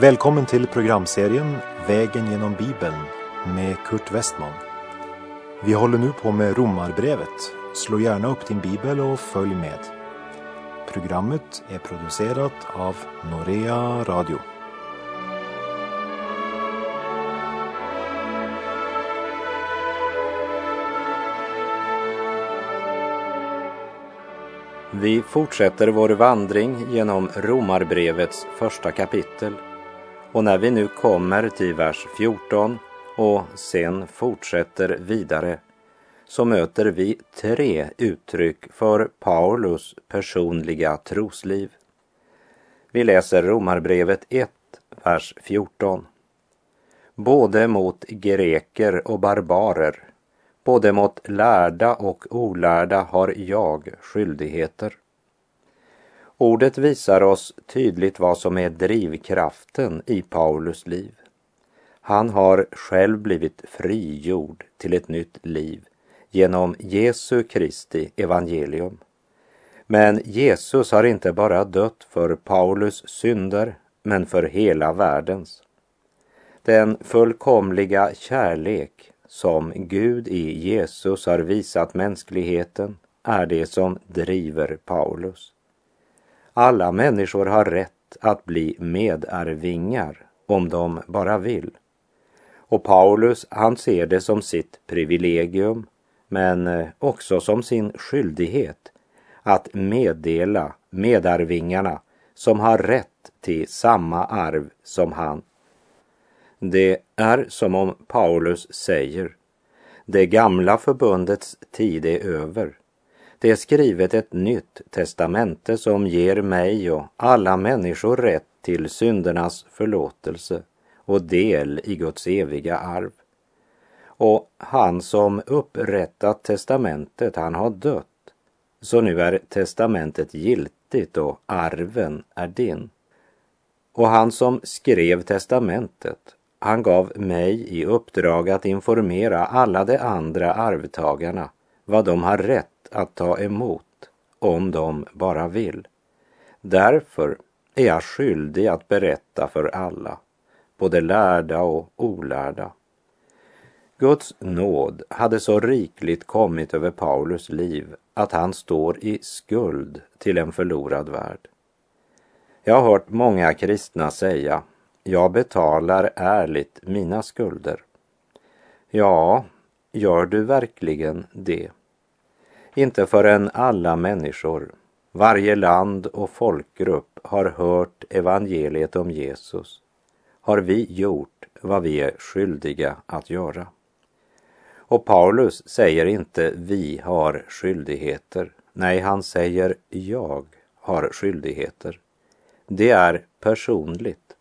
Välkommen till programserien Vägen genom Bibeln med Kurt Westman. Vi håller nu på med Romarbrevet. Slå gärna upp din bibel och följ med. Programmet är producerat av Norea Radio. Vi fortsätter vår vandring genom Romarbrevets första kapitel. Och när vi nu kommer till vers 14 och sen fortsätter vidare så möter vi tre uttryck för Paulus personliga trosliv. Vi läser Romarbrevet 1, vers 14. Både mot greker och barbarer, både mot lärda och olärda har jag skyldigheter. Ordet visar oss tydligt vad som är drivkraften i Paulus liv. Han har själv blivit frigjord till ett nytt liv genom Jesu Kristi evangelium. Men Jesus har inte bara dött för Paulus synder, men för hela världens. Den fullkomliga kärlek som Gud i Jesus har visat mänskligheten är det som driver Paulus. Alla människor har rätt att bli medarvingar om de bara vill. Och Paulus, han ser det som sitt privilegium, men eh, också som sin skyldighet att meddela medarvingarna som har rätt till samma arv som han. Det är som om Paulus säger, det gamla förbundets tid är över. Det är skrivet ett nytt testamente som ger mig och alla människor rätt till syndernas förlåtelse och del i Guds eviga arv. Och han som upprättat testamentet, han har dött. Så nu är testamentet giltigt och arven är din. Och han som skrev testamentet, han gav mig i uppdrag att informera alla de andra arvtagarna vad de har rätt att ta emot om de bara vill. Därför är jag skyldig att berätta för alla, både lärda och olärda. Guds nåd hade så rikligt kommit över Paulus liv att han står i skuld till en förlorad värld. Jag har hört många kristna säga, jag betalar ärligt mina skulder. Ja, gör du verkligen det? Inte förrän alla människor, varje land och folkgrupp har hört evangeliet om Jesus har vi gjort vad vi är skyldiga att göra. Och Paulus säger inte vi har skyldigheter. Nej, han säger jag har skyldigheter. Det är personligt.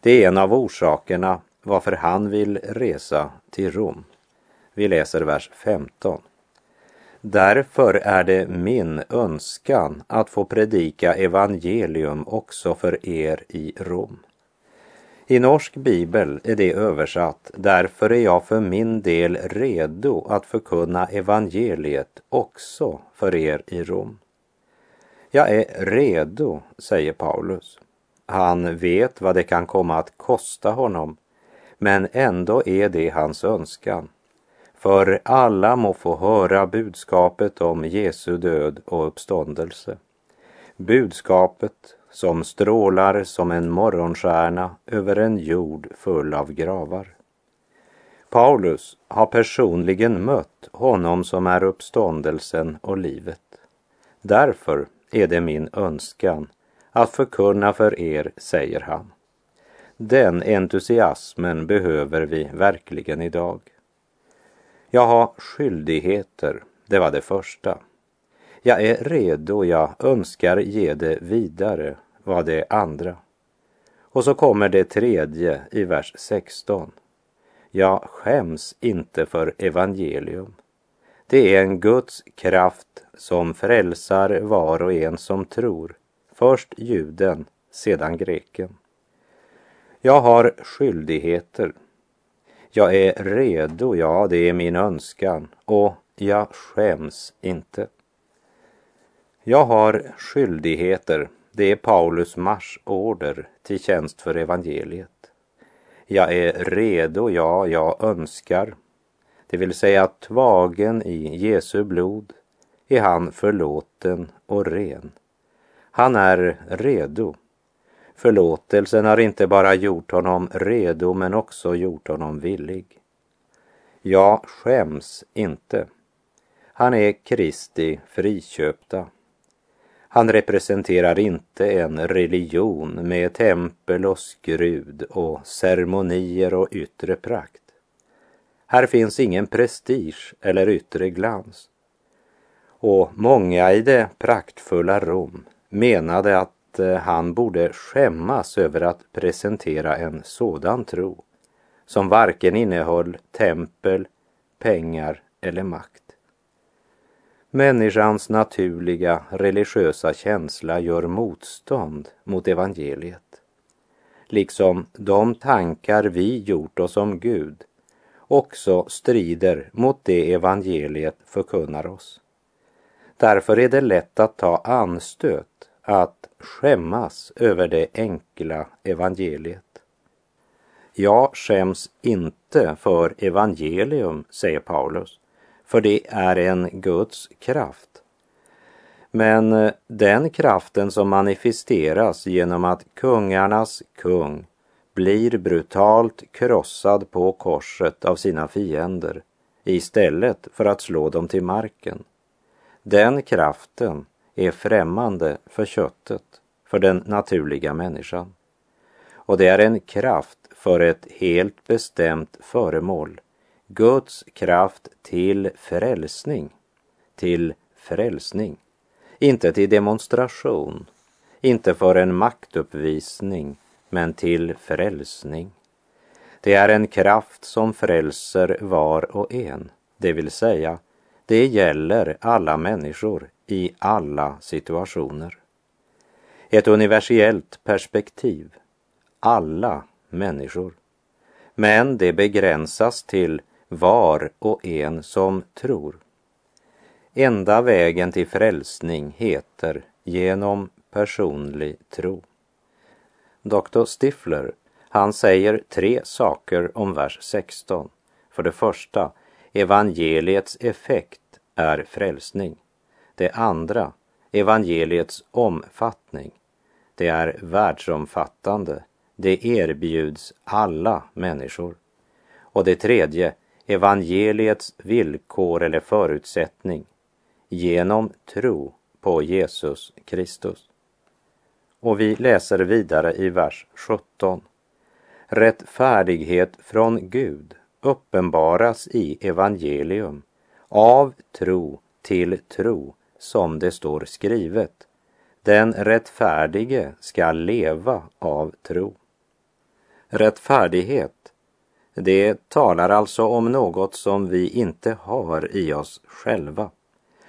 Det är en av orsakerna varför han vill resa till Rom. Vi läser vers 15. Därför är det min önskan att få predika evangelium också för er i Rom. I norsk bibel är det översatt, därför är jag för min del redo att förkunna evangeliet också för er i Rom. Jag är redo, säger Paulus. Han vet vad det kan komma att kosta honom, men ändå är det hans önskan för alla må få höra budskapet om Jesu död och uppståndelse. Budskapet som strålar som en morgonstjärna över en jord full av gravar. Paulus har personligen mött honom som är uppståndelsen och livet. Därför är det min önskan att förkunna för er, säger han. Den entusiasmen behöver vi verkligen idag. Jag har skyldigheter, det var det första. Jag är redo, jag önskar ge det vidare, var det andra. Och så kommer det tredje i vers 16. Jag skäms inte för evangelium. Det är en Guds kraft som frälsar var och en som tror. Först juden, sedan greken. Jag har skyldigheter, jag är redo, ja, det är min önskan och jag skäms inte. Jag har skyldigheter, det är Paulus marschorder till tjänst för evangeliet. Jag är redo, ja, jag önskar. Det vill säga tvagen i Jesu blod är han förlåten och ren. Han är redo. Förlåtelsen har inte bara gjort honom redo men också gjort honom villig. Jag skäms inte. Han är Kristi friköpta. Han representerar inte en religion med tempel och skrud och ceremonier och yttre prakt. Här finns ingen prestige eller yttre glans. Och många i det praktfulla Rom menade att att eh, han borde skämmas över att presentera en sådan tro som varken innehöll tempel, pengar eller makt. Människans naturliga religiösa känsla gör motstånd mot evangeliet. Liksom de tankar vi gjort oss om Gud också strider mot det evangeliet förkunnar oss. Därför är det lätt att ta anstöt, att skämmas över det enkla evangeliet. Jag skäms inte för evangelium, säger Paulus för det är en Guds kraft. Men eh, den kraften som manifesteras genom att kungarnas kung blir brutalt krossad på korset av sina fiender istället för att slå dem till marken. Den kraften är främmande för köttet, för den naturliga människan. Och det är en kraft för ett helt bestämt föremål Guds kraft till frälsning, till frälsning, inte till demonstration, inte för en maktuppvisning, men till frälsning. Det är en kraft som frälser var och en, det vill säga, det gäller alla människor i alla situationer. Ett universellt perspektiv, alla människor. Men det begränsas till var och en som tror. Enda vägen till frälsning heter genom personlig tro. Dr. Stifler, han säger tre saker om vers 16. För det första, evangeliets effekt är frälsning. Det andra, evangeliets omfattning. Det är världsomfattande. Det erbjuds alla människor. Och det tredje, evangeliets villkor eller förutsättning genom tro på Jesus Kristus. Och vi läser vidare i vers 17. Rättfärdighet från Gud uppenbaras i evangelium av tro till tro som det står skrivet. Den rättfärdige skall leva av tro. Rättfärdighet det talar alltså om något som vi inte har i oss själva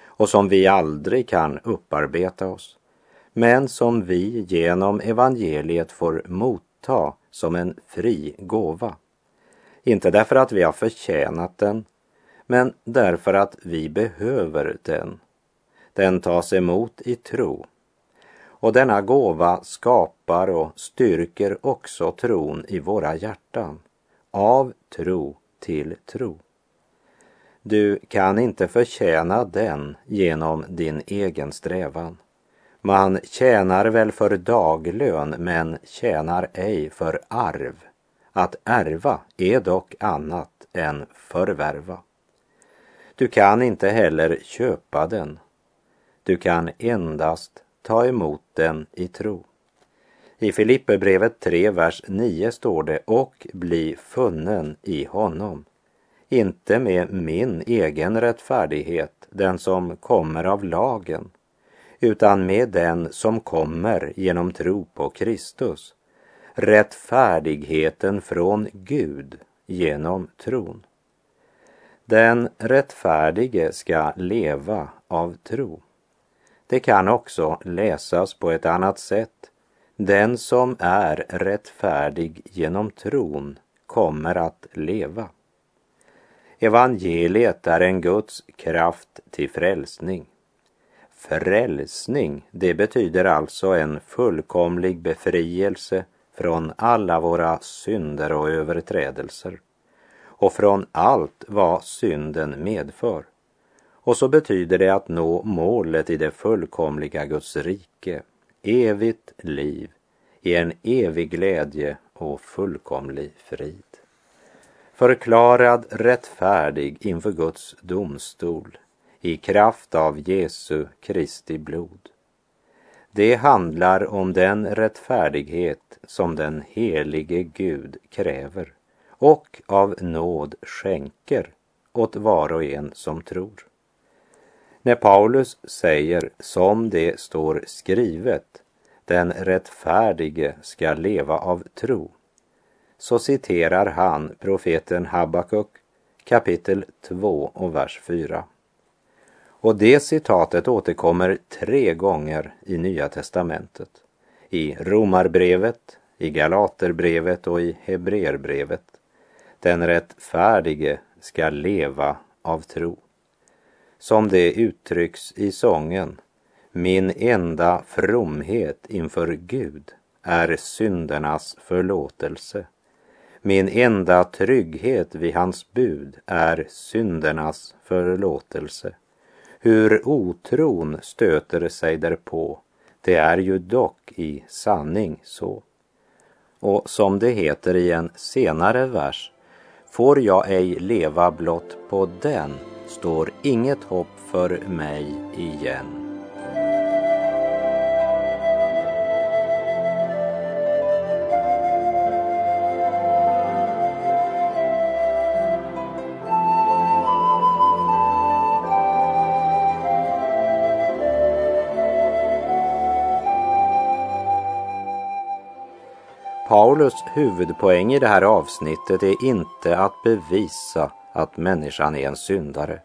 och som vi aldrig kan upparbeta oss, men som vi genom evangeliet får motta som en fri gåva. Inte därför att vi har förtjänat den, men därför att vi behöver den. Den tas emot i tro. Och denna gåva skapar och styrker också tron i våra hjärtan av tro till tro. Du kan inte förtjäna den genom din egen strävan. Man tjänar väl för daglön men tjänar ej för arv. Att ärva är dock annat än förvärva. Du kan inte heller köpa den. Du kan endast ta emot den i tro. I Filipperbrevet 3, vers 9 står det och bli funnen i honom. Inte med min egen rättfärdighet, den som kommer av lagen, utan med den som kommer genom tro på Kristus. Rättfärdigheten från Gud genom tron. Den rättfärdige ska leva av tro. Det kan också läsas på ett annat sätt den som är rättfärdig genom tron kommer att leva. Evangeliet är en Guds kraft till frälsning. frälsning, det betyder alltså en fullkomlig befrielse från alla våra synder och överträdelser och från allt vad synden medför. Och så betyder det att nå målet i det fullkomliga Guds rike, evigt liv i en evig glädje och fullkomlig frid. Förklarad rättfärdig inför Guds domstol i kraft av Jesu Kristi blod. Det handlar om den rättfärdighet som den helige Gud kräver och av nåd skänker åt var och en som tror. När Paulus säger som det står skrivet, den rättfärdige ska leva av tro, så citerar han profeten Habakuk kapitel 2 och vers 4. Och det citatet återkommer tre gånger i Nya testamentet. I Romarbrevet, i Galaterbrevet och i Hebreerbrevet. Den rättfärdige ska leva av tro. Som det uttrycks i sången Min enda fromhet inför Gud är syndernas förlåtelse. Min enda trygghet vid hans bud är syndernas förlåtelse. Hur otron stöter sig därpå, det är ju dock i sanning så. Och som det heter i en senare vers, får jag ej leva blott på den, står inget hopp för mig igen. Paulus huvudpoäng i det här avsnittet är inte att bevisa att människan är en syndare.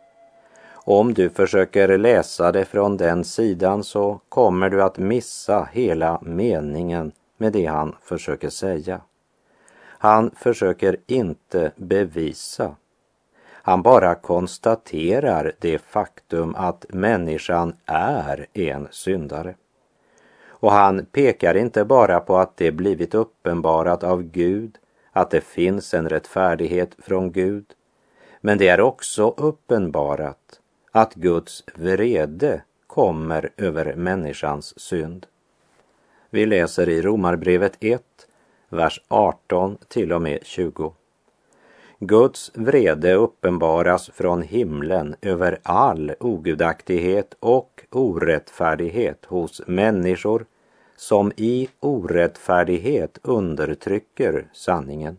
Om du försöker läsa det från den sidan så kommer du att missa hela meningen med det han försöker säga. Han försöker inte bevisa. Han bara konstaterar det faktum att människan är en syndare. Och han pekar inte bara på att det blivit uppenbarat av Gud, att det finns en rättfärdighet från Gud, men det är också uppenbarat att Guds vrede kommer över människans synd. Vi läser i Romarbrevet 1, vers 18 till och med 20. Guds vrede uppenbaras från himlen över all ogudaktighet och orättfärdighet hos människor som i orättfärdighet undertrycker sanningen.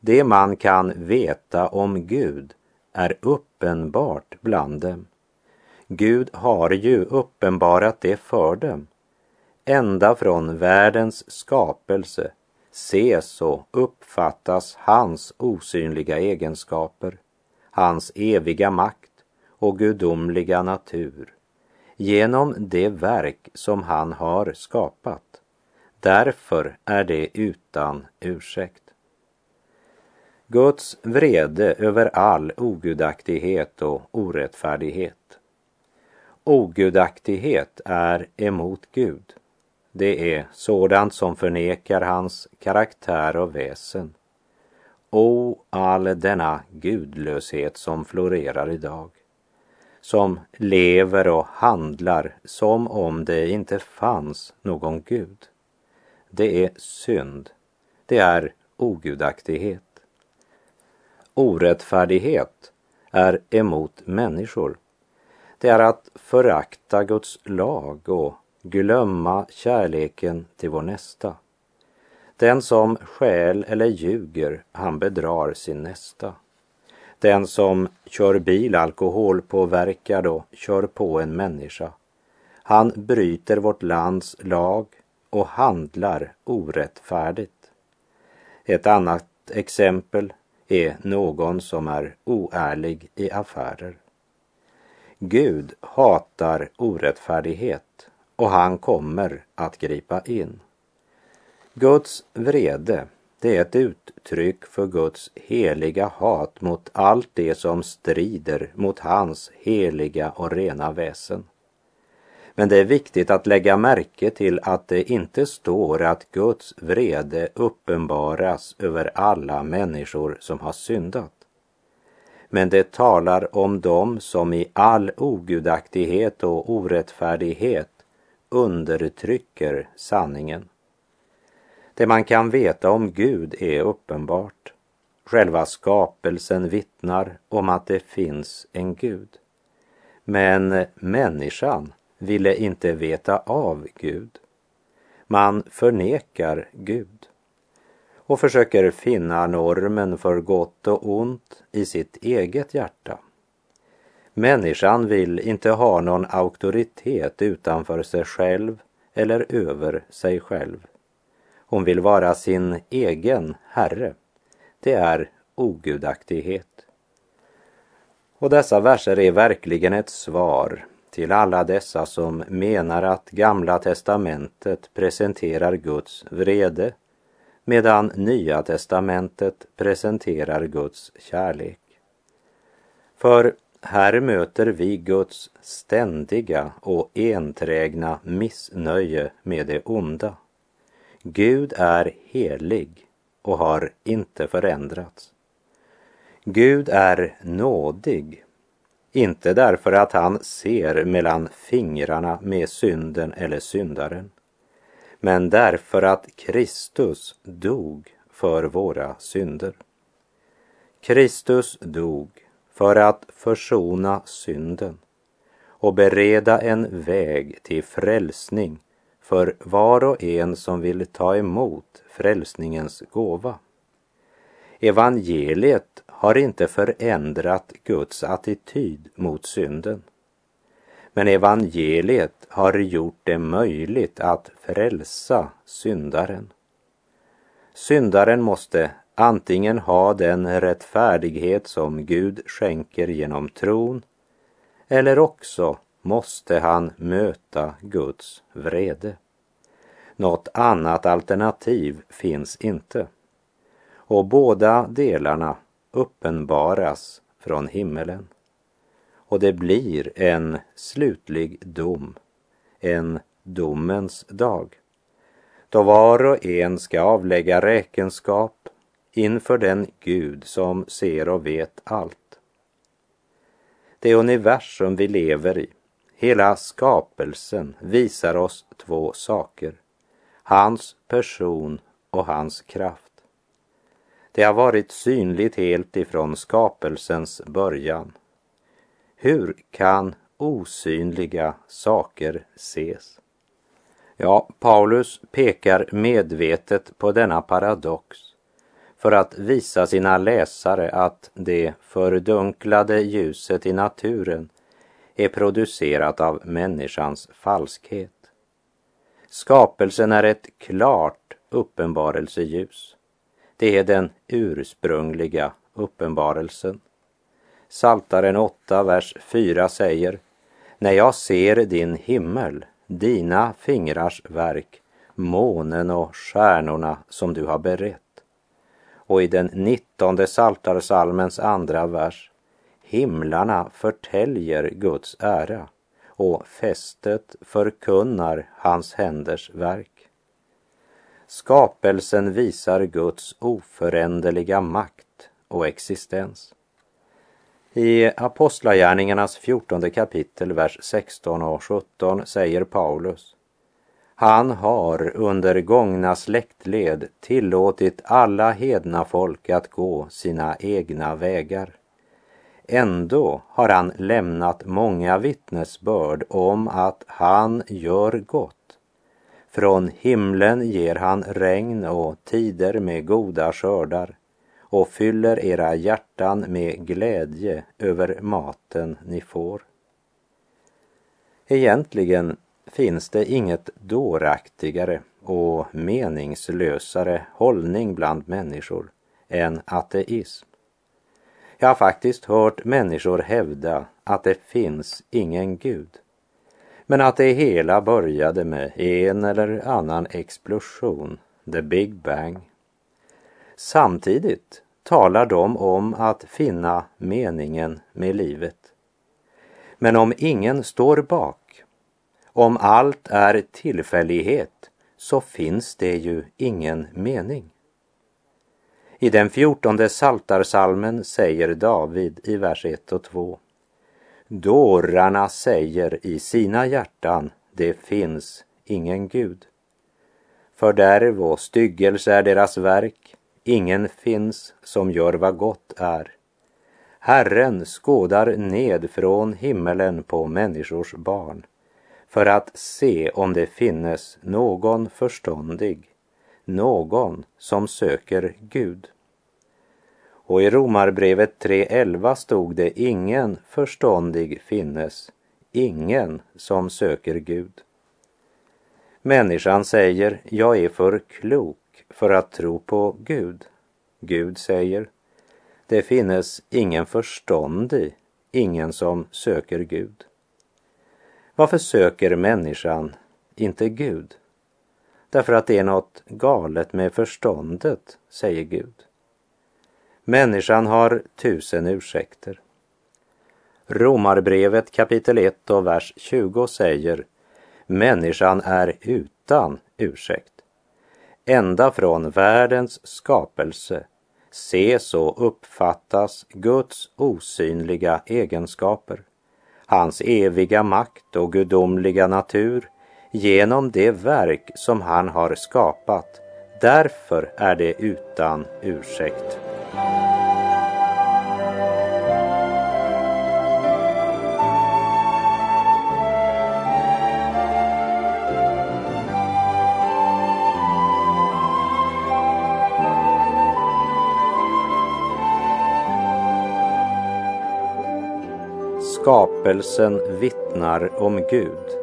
Det man kan veta om Gud är uppenbart bland dem. Gud har ju uppenbarat det för dem. Ända från världens skapelse ses och uppfattas hans osynliga egenskaper, hans eviga makt och gudomliga natur genom det verk som han har skapat. Därför är det utan ursäkt. Guds vrede över all ogudaktighet och orättfärdighet. Ogudaktighet är emot Gud. Det är sådant som förnekar hans karaktär och väsen. O, all denna gudlöshet som florerar idag som lever och handlar som om det inte fanns någon Gud. Det är synd. Det är ogudaktighet. Orättfärdighet är emot människor. Det är att förakta Guds lag och glömma kärleken till vår nästa. Den som skäl eller ljuger, han bedrar sin nästa. Den som kör bil alkoholpåverkad och kör på en människa. Han bryter vårt lands lag och handlar orättfärdigt. Ett annat exempel är någon som är oärlig i affärer. Gud hatar orättfärdighet och han kommer att gripa in. Guds vrede det är ett uttryck för Guds heliga hat mot allt det som strider mot hans heliga och rena väsen. Men det är viktigt att lägga märke till att det inte står att Guds vrede uppenbaras över alla människor som har syndat. Men det talar om dem som i all ogudaktighet och orättfärdighet undertrycker sanningen. Det man kan veta om Gud är uppenbart. Själva skapelsen vittnar om att det finns en Gud. Men människan ville inte veta av Gud. Man förnekar Gud och försöker finna normen för gott och ont i sitt eget hjärta. Människan vill inte ha någon auktoritet utanför sig själv eller över sig själv. Hon vill vara sin egen herre. Det är ogudaktighet. Och dessa verser är verkligen ett svar till alla dessa som menar att Gamla testamentet presenterar Guds vrede medan Nya testamentet presenterar Guds kärlek. För här möter vi Guds ständiga och enträgna missnöje med det onda. Gud är helig och har inte förändrats. Gud är nådig, inte därför att han ser mellan fingrarna med synden eller syndaren, men därför att Kristus dog för våra synder. Kristus dog för att försona synden och bereda en väg till frälsning för var och en som vill ta emot frälsningens gåva. Evangeliet har inte förändrat Guds attityd mot synden. Men evangeliet har gjort det möjligt att frälsa syndaren. Syndaren måste antingen ha den rättfärdighet som Gud skänker genom tron eller också måste han möta Guds vrede. Något annat alternativ finns inte. Och båda delarna uppenbaras från himmelen. Och det blir en slutlig dom, en domens dag, då var och en ska avlägga räkenskap inför den Gud som ser och vet allt. Det universum vi lever i, hela skapelsen, visar oss två saker. Hans person och hans kraft. Det har varit synligt helt ifrån skapelsens början. Hur kan osynliga saker ses? Ja, Paulus pekar medvetet på denna paradox för att visa sina läsare att det fördunklade ljuset i naturen är producerat av människans falskhet. Skapelsen är ett klart uppenbarelseljus. Det är den ursprungliga uppenbarelsen. Saltaren 8, vers 4 säger När jag ser din himmel, dina fingrars verk, månen och stjärnorna som du har berett. Och i den nittonde Saltarsalmens andra vers Himlarna förtäljer Guds ära och fästet förkunnar hans händers verk. Skapelsen visar Guds oföränderliga makt och existens. I Apostlagärningarnas fjortonde kapitel, vers 16 och 17 säger Paulus han har under gångna släktled tillåtit alla hedna folk att gå sina egna vägar. Ändå har han lämnat många vittnesbörd om att han gör gott från himlen ger han regn och tider med goda skördar och fyller era hjärtan med glädje över maten ni får. Egentligen finns det inget dåraktigare och meningslösare hållning bland människor än ateism. Jag har faktiskt hört människor hävda att det finns ingen Gud. Men att det hela började med en eller annan explosion, the Big Bang. Samtidigt talar de om att finna meningen med livet. Men om ingen står bak, Om allt är tillfällighet så finns det ju ingen mening. I den fjortonde saltarsalmen säger David i vers 1 och 2. Dårarna säger i sina hjärtan, det finns ingen Gud. Fördärv och styggelse är deras verk, ingen finns som gör vad gott är. Herren skådar ned från himmelen på människors barn för att se om det finnes någon förståndig, någon som söker Gud. Och i Romarbrevet 3.11 stod det ingen förståndig finnes, ingen som söker Gud. Människan säger, jag är för klok för att tro på Gud. Gud säger, det finnes ingen förståndig, ingen som söker Gud. Varför söker människan inte Gud? Därför att det är något galet med förståndet, säger Gud. Människan har tusen ursäkter. Romarbrevet kapitel 1 och vers 20 säger Människan är utan ursäkt. Ända från världens skapelse ses och uppfattas Guds osynliga egenskaper, hans eviga makt och gudomliga natur genom det verk som han har skapat. Därför är det utan ursäkt. Skapelsen vittnar om Gud.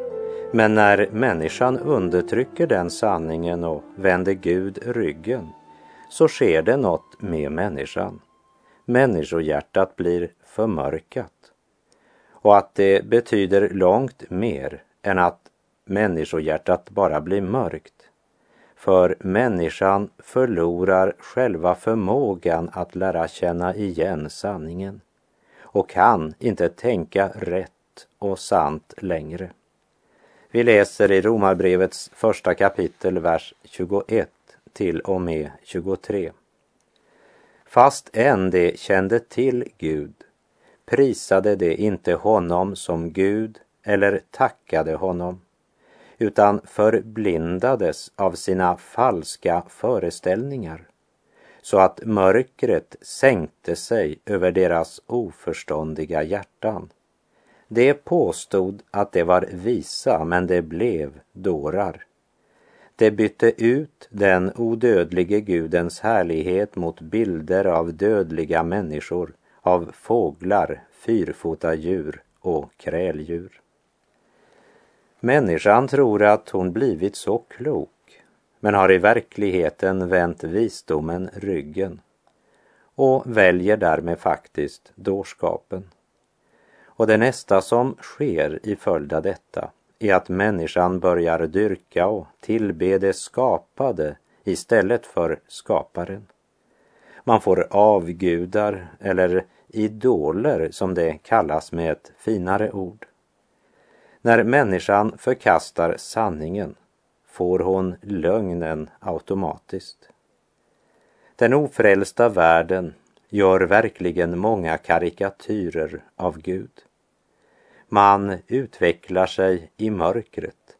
Men när människan undertrycker den sanningen och vänder Gud ryggen så sker det något med människan. Människohjärtat blir förmörkat. Och att det betyder långt mer än att människohjärtat bara blir mörkt. För människan förlorar själva förmågan att lära känna igen sanningen och kan inte tänka rätt och sant längre. Vi läser i Romarbrevets första kapitel, vers 21 till och med 23. Fast än de kände till Gud prisade de inte honom som Gud eller tackade honom, utan förblindades av sina falska föreställningar så att mörkret sänkte sig över deras oförståndiga hjärtan. De påstod att det var visa, men det blev dårar. De bytte ut den odödlige Gudens härlighet mot bilder av dödliga människor, av fåglar, fyrfota djur och kräldjur. Människan tror att hon blivit så klok men har i verkligheten vänt visdomen ryggen och väljer därmed faktiskt dårskapen. Och det nästa som sker i följd av detta är att människan börjar dyrka och tillbe det skapade istället för skaparen. Man får avgudar eller idoler som det kallas med ett finare ord. När människan förkastar sanningen får hon lögnen automatiskt. Den ofrälsta världen gör verkligen många karikatyrer av Gud. Man utvecklar sig i mörkret.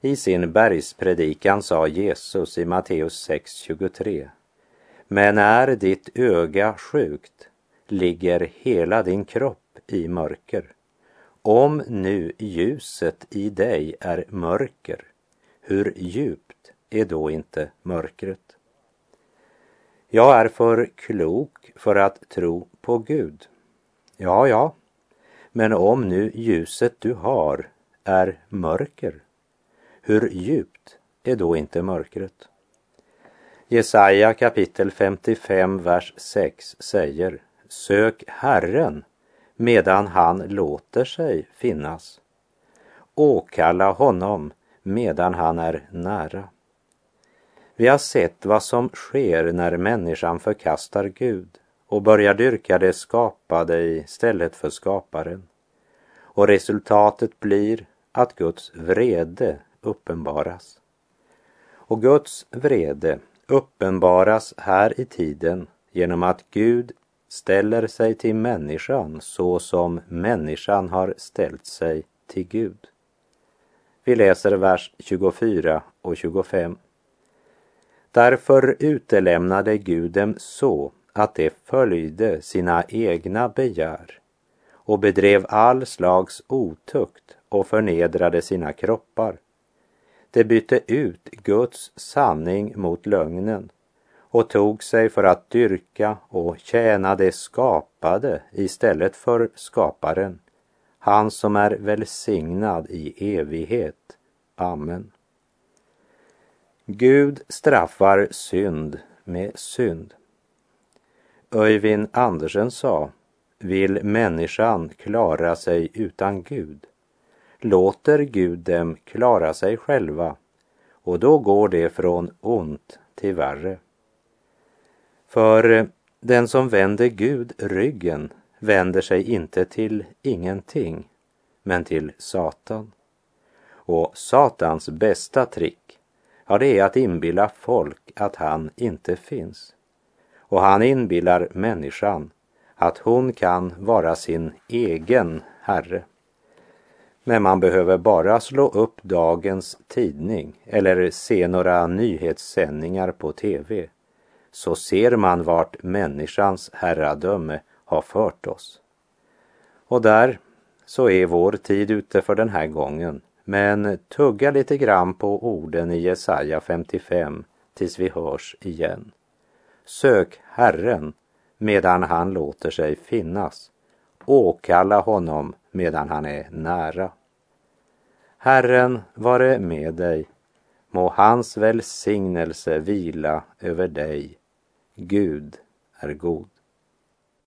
I sin bergspredikan sa Jesus i Matteus 6.23 Men är ditt öga sjukt ligger hela din kropp i mörker. Om nu ljuset i dig är mörker hur djupt är då inte mörkret? Jag är för klok för att tro på Gud. Ja, ja, men om nu ljuset du har är mörker, hur djupt är då inte mörkret? Jesaja kapitel 55, vers 6 säger Sök Herren medan han låter sig finnas. Åkalla honom medan han är nära. Vi har sett vad som sker när människan förkastar Gud och börjar dyrka det skapade istället för skaparen. Och resultatet blir att Guds vrede uppenbaras. Och Guds vrede uppenbaras här i tiden genom att Gud ställer sig till människan så som människan har ställt sig till Gud. Vi läser vers 24 och 25. Därför utelämnade Gud dem så att de följde sina egna begär och bedrev all slags otukt och förnedrade sina kroppar. De bytte ut Guds sanning mot lögnen och tog sig för att dyrka och tjäna det skapade istället för skaparen, han som är välsignad i evighet. Amen. Gud straffar synd med synd. Öyvind Andersen sa, vill människan klara sig utan Gud? Låter Gud dem klara sig själva och då går det från ont till värre. För den som vänder Gud ryggen vänder sig inte till ingenting, men till Satan. Och Satans bästa trick, ja det är att inbilla folk att han inte finns. Och han inbillar människan att hon kan vara sin egen herre. Men man behöver bara slå upp dagens tidning eller se några nyhetssändningar på tv så ser man vart människans herradöme har fört oss. Och där så är vår tid ute för den här gången. Men tugga lite grann på orden i Jesaja 55 tills vi hörs igen. Sök Herren medan han låter sig finnas. Åkalla honom medan han är nära. Herren vare med dig. Må hans välsignelse vila över dig. Gud är god.